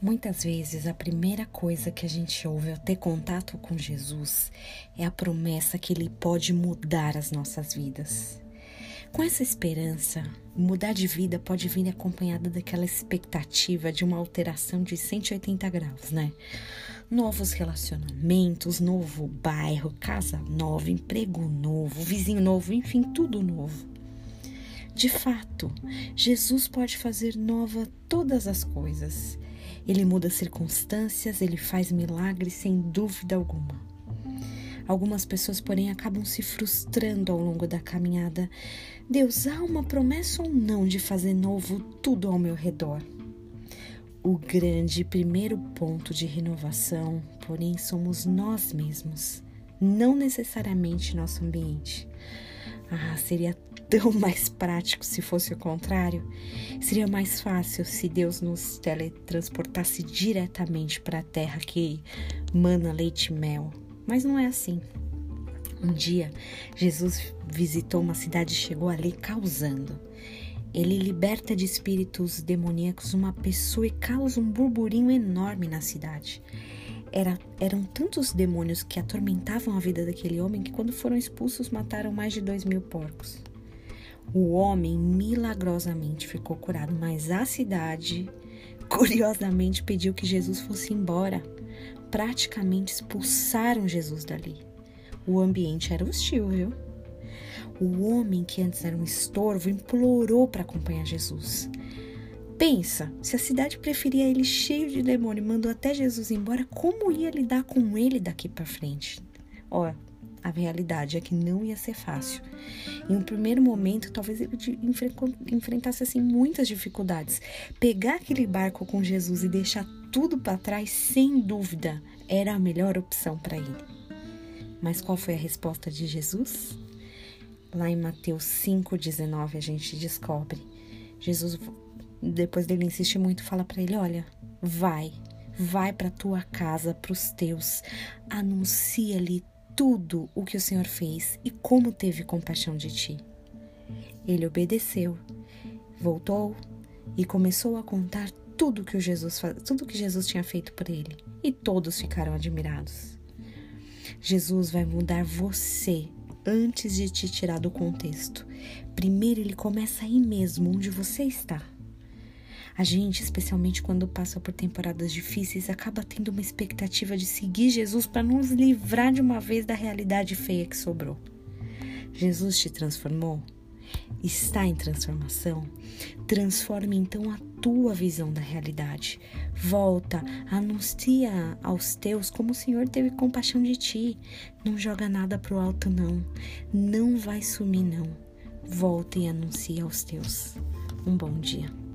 Muitas vezes a primeira coisa que a gente ouve ao ter contato com Jesus é a promessa que ele pode mudar as nossas vidas. Com essa esperança, mudar de vida pode vir acompanhada daquela expectativa de uma alteração de 180 graus, né? Novos relacionamentos, novo bairro, casa nova, emprego novo, vizinho novo, enfim, tudo novo. De fato, Jesus pode fazer nova todas as coisas ele muda circunstâncias, ele faz milagres sem dúvida alguma. Algumas pessoas, porém, acabam se frustrando ao longo da caminhada. Deus, há uma promessa ou não de fazer novo tudo ao meu redor? O grande primeiro ponto de renovação, porém, somos nós mesmos, não necessariamente nosso ambiente. Ah, seria tão mais prático se fosse o contrário. Seria mais fácil se Deus nos teletransportasse diretamente para a terra que mana leite e mel. Mas não é assim. Um dia, Jesus visitou uma cidade e chegou ali causando. Ele liberta de espíritos demoníacos uma pessoa e causa um burburinho enorme na cidade. Era, eram tantos demônios que atormentavam a vida daquele homem que, quando foram expulsos, mataram mais de dois mil porcos. O homem milagrosamente ficou curado, mas a cidade, curiosamente, pediu que Jesus fosse embora. Praticamente expulsaram Jesus dali. O ambiente era hostil, viu? O homem que antes era um estorvo implorou para acompanhar Jesus. Pensa, se a cidade preferia ele cheio de demônio e mandou até Jesus embora, como ia lidar com ele daqui para frente? Ó, a realidade é que não ia ser fácil. Em um primeiro momento, talvez ele enfrentasse assim muitas dificuldades. Pegar aquele barco com Jesus e deixar tudo para trás, sem dúvida, era a melhor opção para ele. Mas qual foi a resposta de Jesus? Lá em Mateus 5:19 a gente descobre. Jesus depois dele insistir muito, fala para ele: Olha, vai, vai para tua casa, para os teus, anuncia-lhe tudo o que o Senhor fez e como teve compaixão de ti. Ele obedeceu, voltou e começou a contar tudo que Jesus tudo que Jesus tinha feito por ele, e todos ficaram admirados. Jesus vai mudar você antes de te tirar do contexto. Primeiro ele começa aí mesmo, onde você está. A gente, especialmente quando passa por temporadas difíceis, acaba tendo uma expectativa de seguir Jesus para nos livrar de uma vez da realidade feia que sobrou. Jesus te transformou? Está em transformação? Transforme então a tua visão da realidade. Volta, anuncia aos teus como o Senhor teve compaixão de ti. Não joga nada pro alto, não. Não vai sumir, não. Volta e anuncia aos teus. Um bom dia.